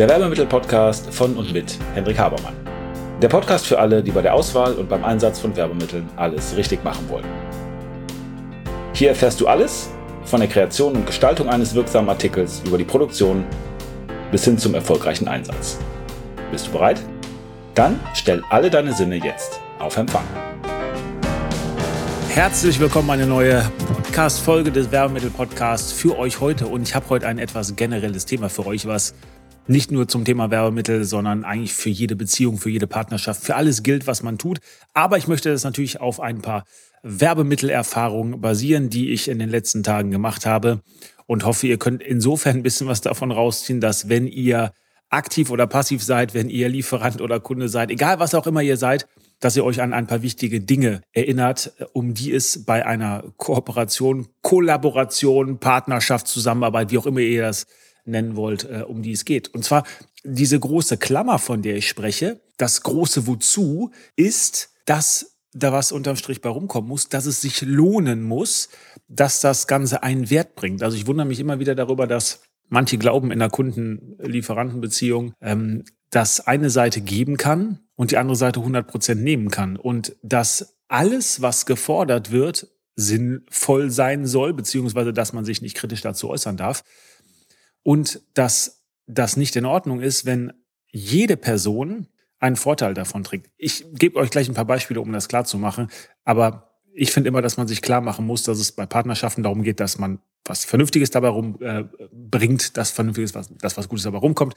der Werbemittel-Podcast von und mit Hendrik Habermann. Der Podcast für alle, die bei der Auswahl und beim Einsatz von Werbemitteln alles richtig machen wollen. Hier erfährst du alles von der Kreation und Gestaltung eines wirksamen Artikels über die Produktion bis hin zum erfolgreichen Einsatz. Bist du bereit? Dann stell alle deine Sinne jetzt auf Empfang. Herzlich willkommen, eine neue Podcast-Folge des Werbemittel-Podcasts für euch heute. Und ich habe heute ein etwas generelles Thema für euch, was nicht nur zum Thema Werbemittel, sondern eigentlich für jede Beziehung, für jede Partnerschaft, für alles gilt, was man tut. Aber ich möchte das natürlich auf ein paar Werbemittelerfahrungen basieren, die ich in den letzten Tagen gemacht habe und hoffe, ihr könnt insofern ein bisschen was davon rausziehen, dass wenn ihr aktiv oder passiv seid, wenn ihr Lieferant oder Kunde seid, egal was auch immer ihr seid, dass ihr euch an ein paar wichtige Dinge erinnert, um die es bei einer Kooperation, Kollaboration, Partnerschaft, Zusammenarbeit, wie auch immer ihr das nennen wollt, äh, um die es geht. Und zwar diese große Klammer, von der ich spreche, das große Wozu, ist, dass da was unterm Strich bei rumkommen muss, dass es sich lohnen muss, dass das Ganze einen Wert bringt. Also ich wundere mich immer wieder darüber, dass manche glauben in der Kunden-Lieferanten-Beziehung, ähm, dass eine Seite geben kann und die andere Seite 100 Prozent nehmen kann. Und dass alles, was gefordert wird, sinnvoll sein soll, beziehungsweise dass man sich nicht kritisch dazu äußern darf und dass das nicht in Ordnung ist, wenn jede Person einen Vorteil davon trägt. Ich gebe euch gleich ein paar Beispiele, um das klar zu machen, aber ich finde immer, dass man sich klar machen muss, dass es bei Partnerschaften darum geht, dass man was Vernünftiges dabei rumbringt, äh, das Vernünftiges, was, das was Gutes dabei rumkommt,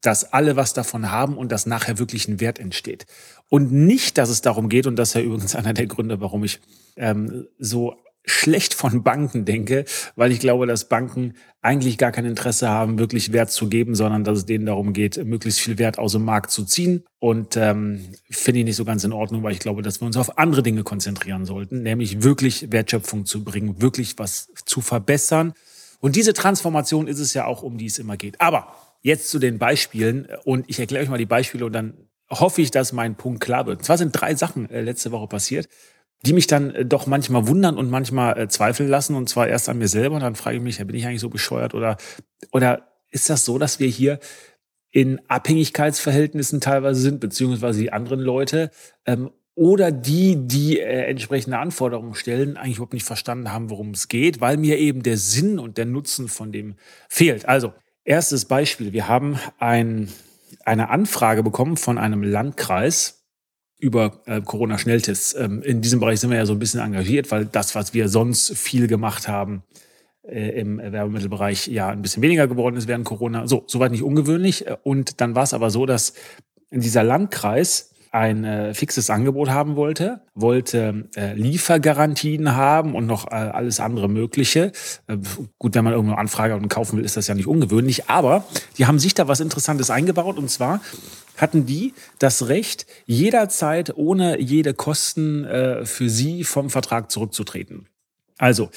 dass alle was davon haben und dass nachher wirklich ein Wert entsteht. Und nicht, dass es darum geht, und das ist ja übrigens einer der Gründe, warum ich ähm, so schlecht von Banken denke, weil ich glaube, dass Banken eigentlich gar kein Interesse haben, wirklich Wert zu geben, sondern dass es denen darum geht, möglichst viel Wert aus dem Markt zu ziehen. Und ähm, finde ich nicht so ganz in Ordnung, weil ich glaube, dass wir uns auf andere Dinge konzentrieren sollten, nämlich wirklich Wertschöpfung zu bringen, wirklich was zu verbessern. Und diese Transformation ist es ja auch, um die es immer geht. Aber jetzt zu den Beispielen und ich erkläre euch mal die Beispiele und dann hoffe ich, dass mein Punkt klar wird. Und zwar sind drei Sachen äh, letzte Woche passiert die mich dann äh, doch manchmal wundern und manchmal äh, zweifeln lassen. Und zwar erst an mir selber. Und dann frage ich mich, ja, bin ich eigentlich so bescheuert? Oder, oder ist das so, dass wir hier in Abhängigkeitsverhältnissen teilweise sind, beziehungsweise die anderen Leute, ähm, oder die, die äh, entsprechende Anforderungen stellen, eigentlich überhaupt nicht verstanden haben, worum es geht, weil mir eben der Sinn und der Nutzen von dem fehlt. Also, erstes Beispiel. Wir haben ein, eine Anfrage bekommen von einem Landkreis, über äh, Corona-Schnelltests. Ähm, in diesem Bereich sind wir ja so ein bisschen engagiert, weil das, was wir sonst viel gemacht haben, äh, im Werbemittelbereich ja ein bisschen weniger geworden ist während Corona. So, soweit nicht ungewöhnlich. Und dann war es aber so, dass in dieser Landkreis ein äh, fixes Angebot haben wollte, wollte äh, Liefergarantien haben und noch äh, alles andere Mögliche. Äh, gut, wenn man irgendwo Anfrage und kaufen will, ist das ja nicht ungewöhnlich. Aber die haben sich da was Interessantes eingebaut und zwar hatten die das Recht, jederzeit ohne jede Kosten äh, für sie vom Vertrag zurückzutreten. Also,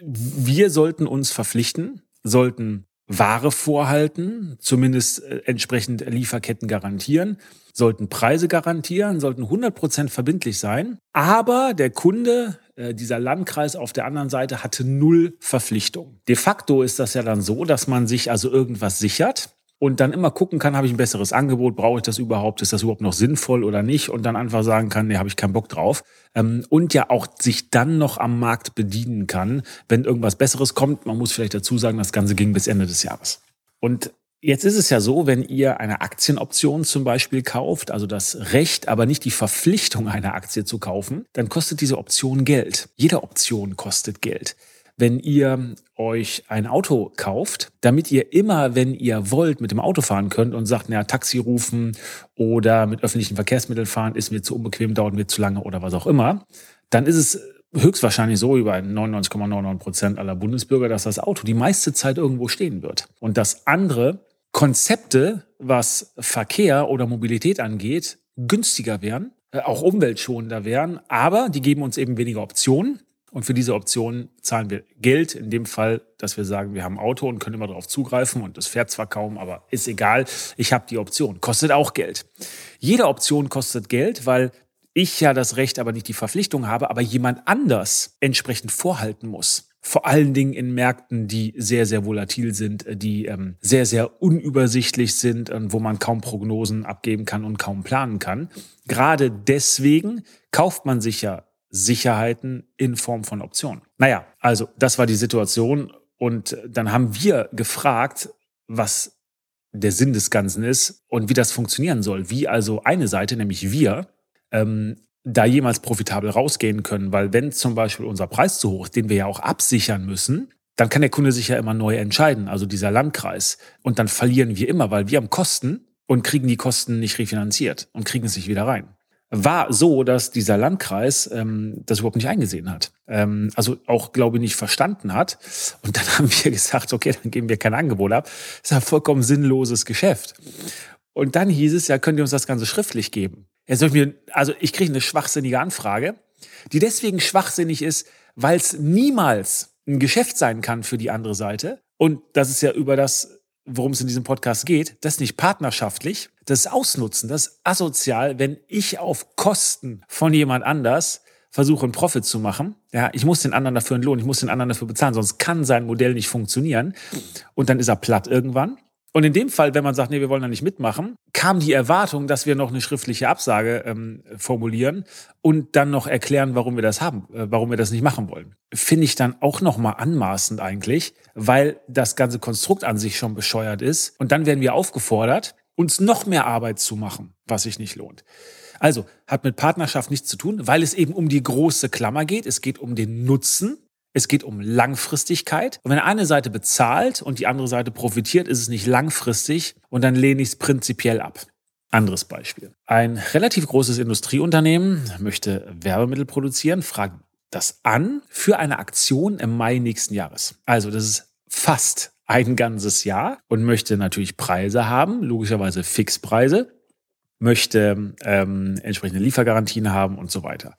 wir sollten uns verpflichten, sollten Ware vorhalten, zumindest äh, entsprechend Lieferketten garantieren, sollten Preise garantieren, sollten 100% verbindlich sein. Aber der Kunde, äh, dieser Landkreis auf der anderen Seite, hatte null Verpflichtung. De facto ist das ja dann so, dass man sich also irgendwas sichert und dann immer gucken kann, habe ich ein besseres Angebot, brauche ich das überhaupt, ist das überhaupt noch sinnvoll oder nicht und dann einfach sagen kann, nee, habe ich keinen Bock drauf. Ähm, und ja auch sich dann noch am Markt bedienen kann, wenn irgendwas Besseres kommt. Man muss vielleicht dazu sagen, das Ganze ging bis Ende des Jahres. Und Jetzt ist es ja so, wenn ihr eine Aktienoption zum Beispiel kauft, also das Recht, aber nicht die Verpflichtung, eine Aktie zu kaufen, dann kostet diese Option Geld. Jede Option kostet Geld wenn ihr euch ein Auto kauft, damit ihr immer, wenn ihr wollt, mit dem Auto fahren könnt und sagt, naja, Taxi rufen oder mit öffentlichen Verkehrsmitteln fahren ist mir zu unbequem, dauert mir zu lange oder was auch immer, dann ist es höchstwahrscheinlich so über 99,99 Prozent aller Bundesbürger, dass das Auto die meiste Zeit irgendwo stehen wird. Und dass andere Konzepte, was Verkehr oder Mobilität angeht, günstiger wären, äh, auch umweltschonender wären, aber die geben uns eben weniger Optionen und für diese Option zahlen wir Geld. In dem Fall, dass wir sagen, wir haben ein Auto und können immer darauf zugreifen und das fährt zwar kaum, aber ist egal. Ich habe die Option. Kostet auch Geld. Jede Option kostet Geld, weil ich ja das Recht, aber nicht die Verpflichtung habe, aber jemand anders entsprechend vorhalten muss. Vor allen Dingen in Märkten, die sehr, sehr volatil sind, die ähm, sehr, sehr unübersichtlich sind und wo man kaum Prognosen abgeben kann und kaum planen kann. Gerade deswegen kauft man sich ja Sicherheiten in Form von Optionen. Naja, also das war die Situation und dann haben wir gefragt, was der Sinn des Ganzen ist und wie das funktionieren soll. Wie also eine Seite, nämlich wir, ähm, da jemals profitabel rausgehen können, weil wenn zum Beispiel unser Preis zu hoch ist, den wir ja auch absichern müssen, dann kann der Kunde sich ja immer neu entscheiden, also dieser Landkreis. Und dann verlieren wir immer, weil wir haben Kosten und kriegen die Kosten nicht refinanziert und kriegen es nicht wieder rein. War so, dass dieser Landkreis ähm, das überhaupt nicht eingesehen hat. Ähm, also auch, glaube ich, nicht verstanden hat. Und dann haben wir gesagt, okay, dann geben wir kein Angebot ab. Das ist ein vollkommen sinnloses Geschäft. Und dann hieß es, ja, könnt ihr uns das Ganze schriftlich geben? Jetzt soll ich mir, also ich kriege eine schwachsinnige Anfrage, die deswegen schwachsinnig ist, weil es niemals ein Geschäft sein kann für die andere Seite. Und das ist ja über das, worum es in diesem Podcast geht. Das ist nicht partnerschaftlich, das ist Ausnutzen, das ist asozial, wenn ich auf Kosten von jemand anders versuche, einen Profit zu machen. Ja, ich muss den anderen dafür entlohnen, ich muss den anderen dafür bezahlen, sonst kann sein Modell nicht funktionieren. Und dann ist er platt irgendwann. Und in dem Fall, wenn man sagt, nee, wir wollen da nicht mitmachen, kam die Erwartung, dass wir noch eine schriftliche Absage ähm, formulieren und dann noch erklären, warum wir das haben, äh, warum wir das nicht machen wollen. Finde ich dann auch nochmal anmaßend eigentlich, weil das ganze Konstrukt an sich schon bescheuert ist. Und dann werden wir aufgefordert, uns noch mehr Arbeit zu machen, was sich nicht lohnt. Also hat mit Partnerschaft nichts zu tun, weil es eben um die große Klammer geht. Es geht um den Nutzen es geht um Langfristigkeit. Und wenn eine Seite bezahlt und die andere Seite profitiert, ist es nicht langfristig und dann lehne ich es prinzipiell ab. Anderes Beispiel. Ein relativ großes Industrieunternehmen möchte Werbemittel produzieren, fragt das an für eine Aktion im Mai nächsten Jahres. Also das ist fast ein ganzes Jahr und möchte natürlich Preise haben, logischerweise Fixpreise, möchte ähm, entsprechende Liefergarantien haben und so weiter.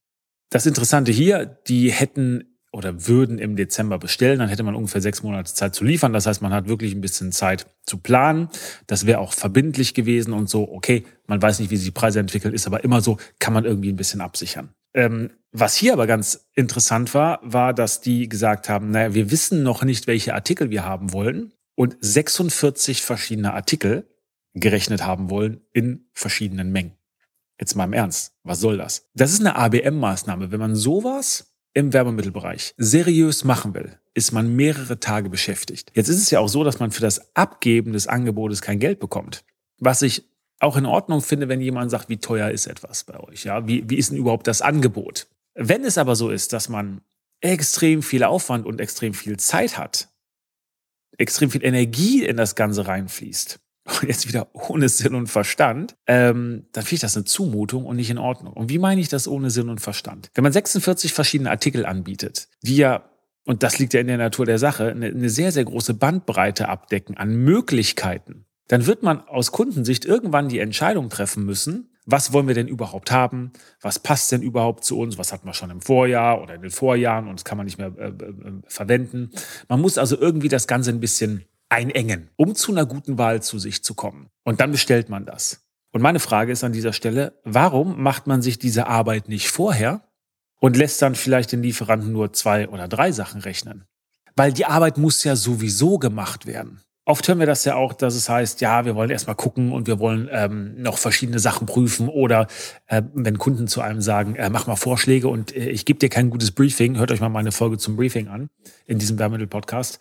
Das Interessante hier, die hätten oder würden im Dezember bestellen, dann hätte man ungefähr sechs Monate Zeit zu liefern. Das heißt, man hat wirklich ein bisschen Zeit zu planen. Das wäre auch verbindlich gewesen und so, okay, man weiß nicht, wie sich die Preise entwickeln, ist aber immer so, kann man irgendwie ein bisschen absichern. Ähm, was hier aber ganz interessant war, war, dass die gesagt haben, naja, wir wissen noch nicht, welche Artikel wir haben wollen und 46 verschiedene Artikel gerechnet haben wollen in verschiedenen Mengen. Jetzt mal im Ernst, was soll das? Das ist eine ABM-Maßnahme. Wenn man sowas im Werbemittelbereich seriös machen will, ist man mehrere Tage beschäftigt. Jetzt ist es ja auch so, dass man für das Abgeben des Angebotes kein Geld bekommt. Was ich auch in Ordnung finde, wenn jemand sagt, wie teuer ist etwas bei euch? Ja, wie, wie ist denn überhaupt das Angebot? Wenn es aber so ist, dass man extrem viel Aufwand und extrem viel Zeit hat, extrem viel Energie in das Ganze reinfließt, und jetzt wieder ohne Sinn und Verstand, ähm, dann finde ich das eine Zumutung und nicht in Ordnung. Und wie meine ich das ohne Sinn und Verstand? Wenn man 46 verschiedene Artikel anbietet, die ja, und das liegt ja in der Natur der Sache, eine, eine sehr, sehr große Bandbreite abdecken an Möglichkeiten, dann wird man aus Kundensicht irgendwann die Entscheidung treffen müssen, was wollen wir denn überhaupt haben? Was passt denn überhaupt zu uns? Was hatten wir schon im Vorjahr oder in den Vorjahren und das kann man nicht mehr äh, äh, verwenden? Man muss also irgendwie das Ganze ein bisschen einengen, um zu einer guten Wahl zu sich zu kommen. Und dann bestellt man das. Und meine Frage ist an dieser Stelle, warum macht man sich diese Arbeit nicht vorher und lässt dann vielleicht den Lieferanten nur zwei oder drei Sachen rechnen? Weil die Arbeit muss ja sowieso gemacht werden. Oft hören wir das ja auch, dass es heißt, ja, wir wollen erstmal gucken und wir wollen ähm, noch verschiedene Sachen prüfen oder äh, wenn Kunden zu einem sagen, äh, mach mal Vorschläge und äh, ich gebe dir kein gutes Briefing, hört euch mal meine Folge zum Briefing an in diesem Wermittel-Podcast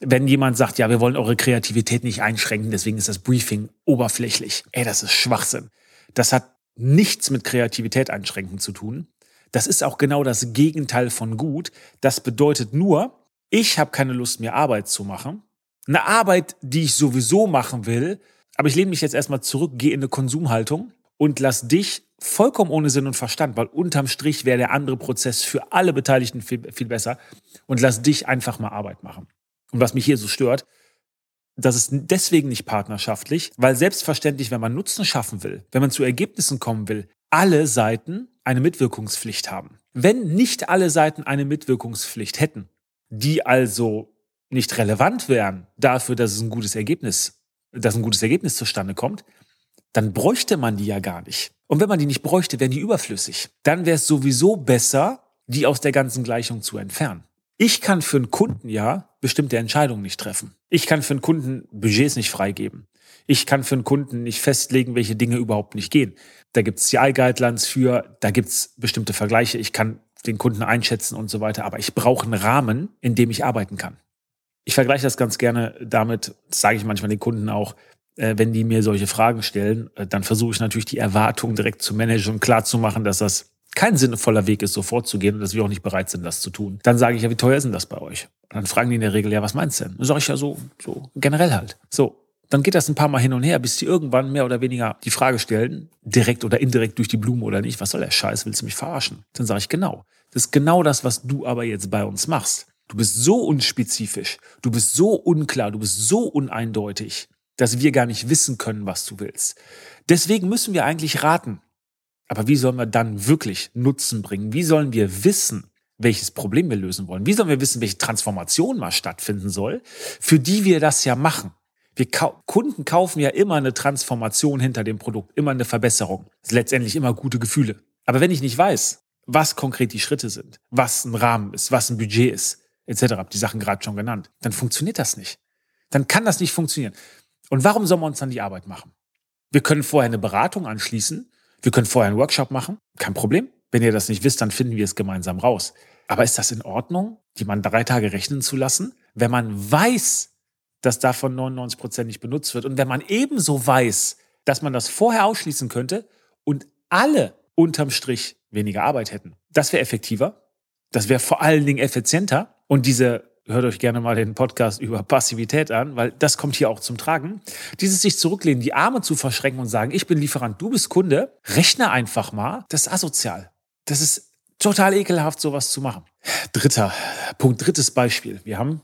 wenn jemand sagt, ja, wir wollen eure Kreativität nicht einschränken, deswegen ist das Briefing oberflächlich. Ey, das ist Schwachsinn. Das hat nichts mit Kreativität einschränken zu tun. Das ist auch genau das Gegenteil von gut. Das bedeutet nur, ich habe keine Lust mehr Arbeit zu machen. Eine Arbeit, die ich sowieso machen will, aber ich lehne mich jetzt erstmal zurück, gehe in eine Konsumhaltung und lass dich vollkommen ohne Sinn und Verstand, weil unterm Strich wäre der andere Prozess für alle Beteiligten viel, viel besser und lass dich einfach mal Arbeit machen. Und was mich hier so stört, das ist deswegen nicht partnerschaftlich, weil selbstverständlich, wenn man Nutzen schaffen will, wenn man zu Ergebnissen kommen will, alle Seiten eine Mitwirkungspflicht haben. Wenn nicht alle Seiten eine Mitwirkungspflicht hätten, die also nicht relevant wären dafür, dass es ein gutes Ergebnis, dass ein gutes Ergebnis zustande kommt, dann bräuchte man die ja gar nicht. Und wenn man die nicht bräuchte, wären die überflüssig. Dann wäre es sowieso besser, die aus der ganzen Gleichung zu entfernen. Ich kann für einen Kunden ja bestimmte Entscheidungen nicht treffen. Ich kann für einen Kunden Budgets nicht freigeben. Ich kann für einen Kunden nicht festlegen, welche Dinge überhaupt nicht gehen. Da gibt es CI-Guidelines für, da gibt es bestimmte Vergleiche. Ich kann den Kunden einschätzen und so weiter. Aber ich brauche einen Rahmen, in dem ich arbeiten kann. Ich vergleiche das ganz gerne damit, sage ich manchmal den Kunden auch, äh, wenn die mir solche Fragen stellen, äh, dann versuche ich natürlich die Erwartungen direkt zu managen und klar zu machen, dass das kein sinnvoller Weg ist, so vorzugehen und dass wir auch nicht bereit sind, das zu tun. Dann sage ich ja, wie teuer ist denn das bei euch? Und dann fragen die in der Regel, ja, was meinst du denn? Dann sage ich ja so, so generell halt. So, dann geht das ein paar Mal hin und her, bis die irgendwann mehr oder weniger die Frage stellen, direkt oder indirekt durch die Blume oder nicht, was soll der Scheiß, willst du mich verarschen? Dann sage ich genau. Das ist genau das, was du aber jetzt bei uns machst. Du bist so unspezifisch, du bist so unklar, du bist so uneindeutig, dass wir gar nicht wissen können, was du willst. Deswegen müssen wir eigentlich raten. Aber wie sollen wir dann wirklich Nutzen bringen? Wie sollen wir wissen, welches Problem wir lösen wollen? Wie sollen wir wissen, welche Transformation mal stattfinden soll, für die wir das ja machen? Wir kau Kunden kaufen ja immer eine Transformation hinter dem Produkt, immer eine Verbesserung. Letztendlich immer gute Gefühle. Aber wenn ich nicht weiß, was konkret die Schritte sind, was ein Rahmen ist, was ein Budget ist, etc., die Sachen gerade schon genannt, dann funktioniert das nicht. Dann kann das nicht funktionieren. Und warum sollen wir uns dann die Arbeit machen? Wir können vorher eine Beratung anschließen, wir können vorher einen Workshop machen, kein Problem. Wenn ihr das nicht wisst, dann finden wir es gemeinsam raus. Aber ist das in Ordnung, die man drei Tage rechnen zu lassen, wenn man weiß, dass davon 99 Prozent nicht benutzt wird und wenn man ebenso weiß, dass man das vorher ausschließen könnte und alle unterm Strich weniger Arbeit hätten? Das wäre effektiver, das wäre vor allen Dingen effizienter und diese hört euch gerne mal den Podcast über Passivität an, weil das kommt hier auch zum Tragen. Dieses sich zurücklehnen, die Arme zu verschränken und sagen, ich bin Lieferant, du bist Kunde, rechne einfach mal, das ist asozial. Das ist total ekelhaft, sowas zu machen. Dritter Punkt, drittes Beispiel. Wir haben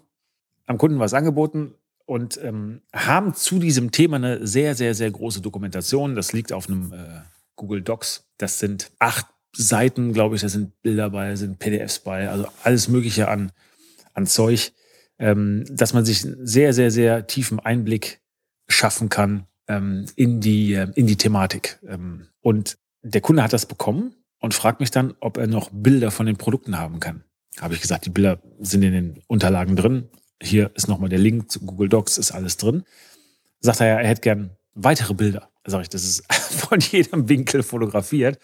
am Kunden was angeboten und ähm, haben zu diesem Thema eine sehr, sehr, sehr große Dokumentation. Das liegt auf einem äh, Google Docs. Das sind acht Seiten, glaube ich, da sind Bilder bei, sind PDFs bei, also alles Mögliche an an Zeug, ähm, dass man sich sehr, sehr, sehr tiefen Einblick schaffen kann ähm, in, die, äh, in die Thematik. Ähm, und der Kunde hat das bekommen und fragt mich dann, ob er noch Bilder von den Produkten haben kann. Habe ich gesagt, die Bilder sind in den Unterlagen drin. Hier ist nochmal der Link zu Google Docs, ist alles drin. Sagt er ja, er hätte gern weitere Bilder. Sag ich, das ist von jedem Winkel fotografiert.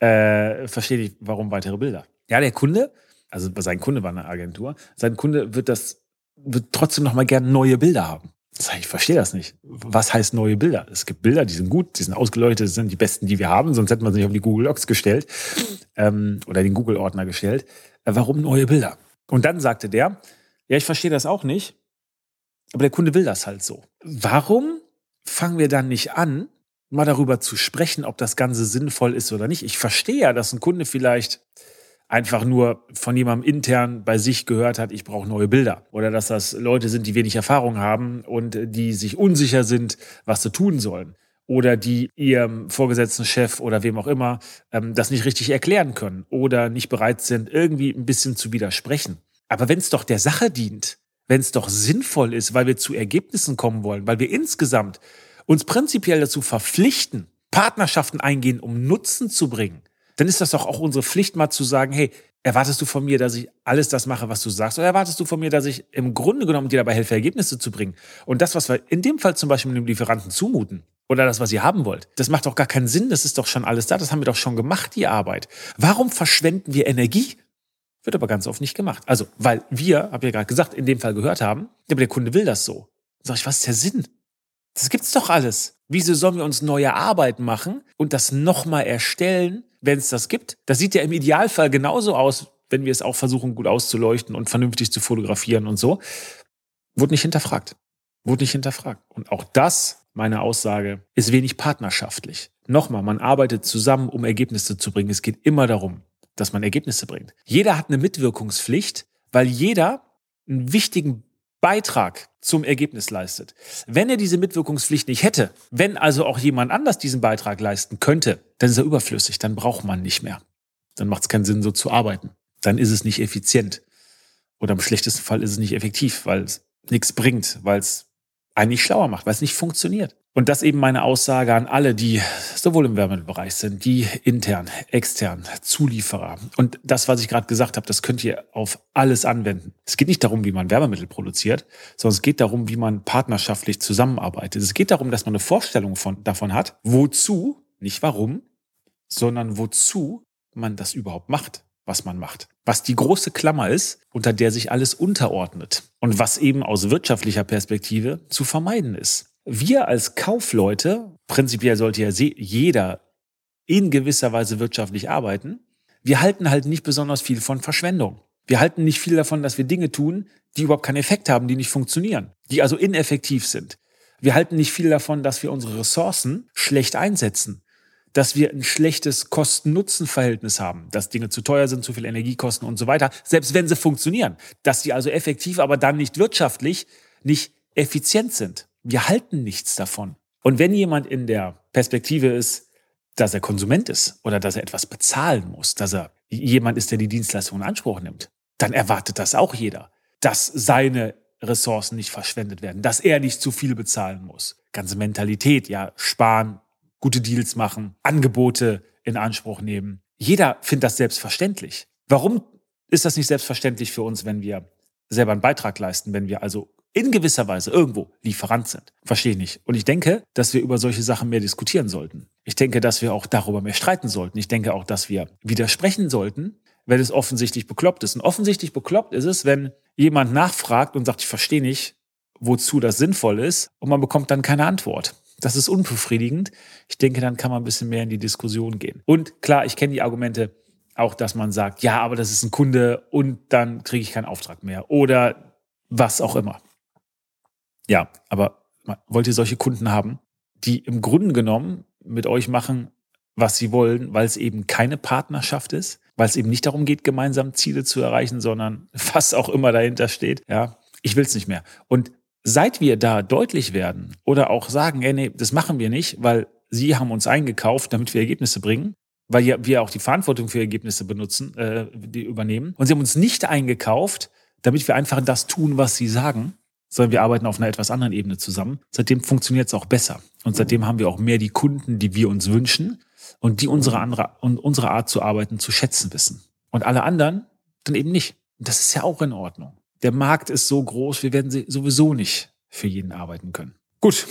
Äh, verstehe ich, warum weitere Bilder. Ja, der Kunde also sein Kunde war eine Agentur, sein Kunde wird das, wird trotzdem noch mal gerne neue Bilder haben. Ich verstehe das nicht. Was heißt neue Bilder? Es gibt Bilder, die sind gut, die sind ausgeleuchtet, das sind die besten, die wir haben, sonst hätten wir sie nicht auf die Google Docs gestellt ähm, oder den Google-Ordner gestellt. Äh, warum neue Bilder? Und dann sagte der, ja, ich verstehe das auch nicht, aber der Kunde will das halt so. Warum fangen wir dann nicht an, mal darüber zu sprechen, ob das Ganze sinnvoll ist oder nicht? Ich verstehe ja, dass ein Kunde vielleicht einfach nur von jemandem intern bei sich gehört hat, ich brauche neue Bilder. Oder dass das Leute sind, die wenig Erfahrung haben und die sich unsicher sind, was sie tun sollen. Oder die ihrem vorgesetzten Chef oder wem auch immer ähm, das nicht richtig erklären können oder nicht bereit sind, irgendwie ein bisschen zu widersprechen. Aber wenn es doch der Sache dient, wenn es doch sinnvoll ist, weil wir zu Ergebnissen kommen wollen, weil wir insgesamt uns prinzipiell dazu verpflichten, Partnerschaften eingehen, um Nutzen zu bringen, dann ist das doch auch unsere Pflicht, mal zu sagen, hey, erwartest du von mir, dass ich alles das mache, was du sagst, oder erwartest du von mir, dass ich im Grunde genommen dir dabei helfe, Ergebnisse zu bringen? Und das, was wir in dem Fall zum Beispiel mit dem Lieferanten zumuten, oder das, was ihr haben wollt, das macht doch gar keinen Sinn, das ist doch schon alles da, das haben wir doch schon gemacht, die Arbeit. Warum verschwenden wir Energie? Wird aber ganz oft nicht gemacht. Also, weil wir, habe ich ja gerade gesagt, in dem Fall gehört haben, aber der Kunde will das so. Sag ich, was ist der Sinn? Das gibt's doch alles. Wieso sollen wir uns neue Arbeit machen und das nochmal erstellen, wenn es das gibt? Das sieht ja im Idealfall genauso aus, wenn wir es auch versuchen, gut auszuleuchten und vernünftig zu fotografieren und so. Wurde nicht hinterfragt. Wurde nicht hinterfragt. Und auch das, meine Aussage, ist wenig partnerschaftlich. Nochmal, man arbeitet zusammen, um Ergebnisse zu bringen. Es geht immer darum, dass man Ergebnisse bringt. Jeder hat eine Mitwirkungspflicht, weil jeder einen wichtigen Beitrag zum Ergebnis leistet. Wenn er diese Mitwirkungspflicht nicht hätte, wenn also auch jemand anders diesen Beitrag leisten könnte, dann ist er überflüssig, dann braucht man nicht mehr. Dann macht es keinen Sinn, so zu arbeiten. Dann ist es nicht effizient. Oder im schlechtesten Fall ist es nicht effektiv, weil es nichts bringt, weil es einen nicht schlauer macht, weil es nicht funktioniert. Und das eben meine Aussage an alle, die sowohl im Wärmebereich sind, die intern, extern, Zulieferer. Und das, was ich gerade gesagt habe, das könnt ihr auf alles anwenden. Es geht nicht darum, wie man Wärmemittel produziert, sondern es geht darum, wie man partnerschaftlich zusammenarbeitet. Es geht darum, dass man eine Vorstellung von, davon hat, wozu, nicht warum, sondern wozu man das überhaupt macht, was man macht. Was die große Klammer ist, unter der sich alles unterordnet. Und was eben aus wirtschaftlicher Perspektive zu vermeiden ist wir als Kaufleute, prinzipiell sollte ja jeder in gewisser Weise wirtschaftlich arbeiten, wir halten halt nicht besonders viel von Verschwendung. Wir halten nicht viel davon, dass wir Dinge tun, die überhaupt keinen Effekt haben, die nicht funktionieren, die also ineffektiv sind. Wir halten nicht viel davon, dass wir unsere Ressourcen schlecht einsetzen, dass wir ein schlechtes Kosten-Nutzen-Verhältnis haben, dass Dinge zu teuer sind, zu viel Energie kosten und so weiter, selbst wenn sie funktionieren, dass sie also effektiv, aber dann nicht wirtschaftlich, nicht effizient sind. Wir halten nichts davon. Und wenn jemand in der Perspektive ist, dass er Konsument ist oder dass er etwas bezahlen muss, dass er jemand ist, der die Dienstleistung in Anspruch nimmt, dann erwartet das auch jeder, dass seine Ressourcen nicht verschwendet werden, dass er nicht zu viel bezahlen muss. Ganze Mentalität, ja, sparen, gute Deals machen, Angebote in Anspruch nehmen. Jeder findet das selbstverständlich. Warum ist das nicht selbstverständlich für uns, wenn wir selber einen Beitrag leisten, wenn wir also in gewisser Weise irgendwo Lieferant sind. Verstehe ich nicht. Und ich denke, dass wir über solche Sachen mehr diskutieren sollten. Ich denke, dass wir auch darüber mehr streiten sollten. Ich denke auch, dass wir widersprechen sollten, wenn es offensichtlich bekloppt ist. Und offensichtlich bekloppt ist es, wenn jemand nachfragt und sagt, ich verstehe nicht, wozu das sinnvoll ist, und man bekommt dann keine Antwort. Das ist unbefriedigend. Ich denke, dann kann man ein bisschen mehr in die Diskussion gehen. Und klar, ich kenne die Argumente, auch dass man sagt, ja, aber das ist ein Kunde und dann kriege ich keinen Auftrag mehr oder was auch immer. Ja, aber wollt ihr solche Kunden haben, die im Grunde genommen mit euch machen, was sie wollen, weil es eben keine Partnerschaft ist, weil es eben nicht darum geht, gemeinsam Ziele zu erreichen, sondern was auch immer dahinter steht. Ja, ich will es nicht mehr. Und seit wir da deutlich werden oder auch sagen, ey, nee, das machen wir nicht, weil sie haben uns eingekauft, damit wir Ergebnisse bringen, weil wir auch die Verantwortung für Ergebnisse benutzen, äh, die übernehmen. Und sie haben uns nicht eingekauft, damit wir einfach das tun, was sie sagen, sondern wir arbeiten auf einer etwas anderen Ebene zusammen. Seitdem funktioniert es auch besser. Und seitdem haben wir auch mehr die Kunden, die wir uns wünschen und die unsere, andere, und unsere Art zu arbeiten zu schätzen wissen. Und alle anderen dann eben nicht. Und das ist ja auch in Ordnung. Der Markt ist so groß, wir werden sowieso nicht für jeden arbeiten können. Gut,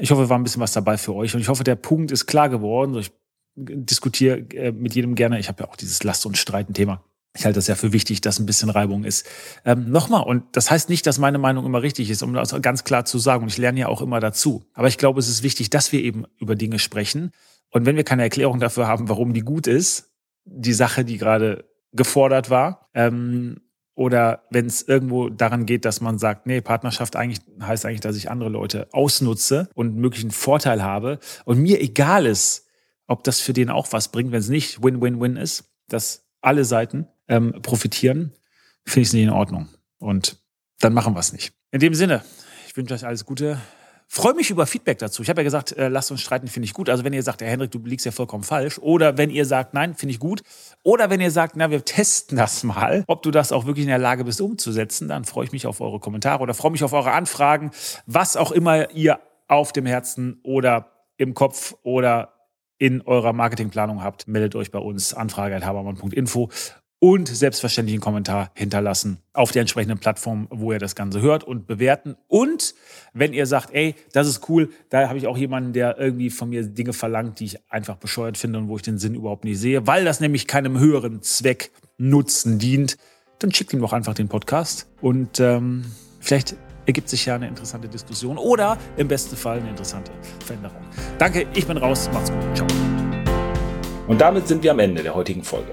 ich hoffe, war ein bisschen was dabei für euch und ich hoffe, der Punkt ist klar geworden. Ich diskutiere äh, mit jedem gerne. Ich habe ja auch dieses Last- und Streiten-Thema ich halte es ja für wichtig, dass ein bisschen Reibung ist. Ähm, Nochmal, und das heißt nicht, dass meine Meinung immer richtig ist, um das ganz klar zu sagen. Und ich lerne ja auch immer dazu. Aber ich glaube, es ist wichtig, dass wir eben über Dinge sprechen. Und wenn wir keine Erklärung dafür haben, warum die gut ist, die Sache, die gerade gefordert war, ähm, oder wenn es irgendwo daran geht, dass man sagt, nee, Partnerschaft eigentlich heißt eigentlich, dass ich andere Leute ausnutze und möglichen Vorteil habe und mir egal ist, ob das für den auch was bringt, wenn es nicht Win-Win-Win ist, dass alle Seiten ähm, profitieren, finde ich es nicht in Ordnung. Und dann machen wir es nicht. In dem Sinne, ich wünsche euch alles Gute. Freue mich über Feedback dazu. Ich habe ja gesagt, äh, lasst uns streiten, finde ich gut. Also wenn ihr sagt, Herr Hendrik, du liegst ja vollkommen falsch. Oder wenn ihr sagt, nein, finde ich gut. Oder wenn ihr sagt, na, wir testen das mal, ob du das auch wirklich in der Lage bist umzusetzen, dann freue ich mich auf eure Kommentare oder freue mich auf eure Anfragen, was auch immer ihr auf dem Herzen oder im Kopf oder in eurer Marketingplanung habt, meldet euch bei uns anfrage.habermann.info und selbstverständlich einen Kommentar hinterlassen auf der entsprechenden Plattform, wo ihr das Ganze hört und bewerten. Und wenn ihr sagt, ey, das ist cool, da habe ich auch jemanden, der irgendwie von mir Dinge verlangt, die ich einfach bescheuert finde und wo ich den Sinn überhaupt nicht sehe, weil das nämlich keinem höheren Zweck Nutzen dient, dann schickt ihm doch einfach den Podcast und ähm, vielleicht ergibt sich ja eine interessante Diskussion oder im besten Fall eine interessante Veränderung. Danke, ich bin raus, macht's gut, ciao. Und damit sind wir am Ende der heutigen Folge.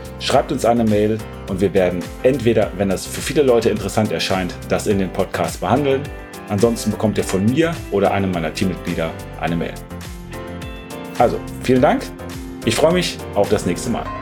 Schreibt uns eine Mail und wir werden entweder, wenn das für viele Leute interessant erscheint, das in den Podcast behandeln. Ansonsten bekommt ihr von mir oder einem meiner Teammitglieder eine Mail. Also, vielen Dank. Ich freue mich auf das nächste Mal.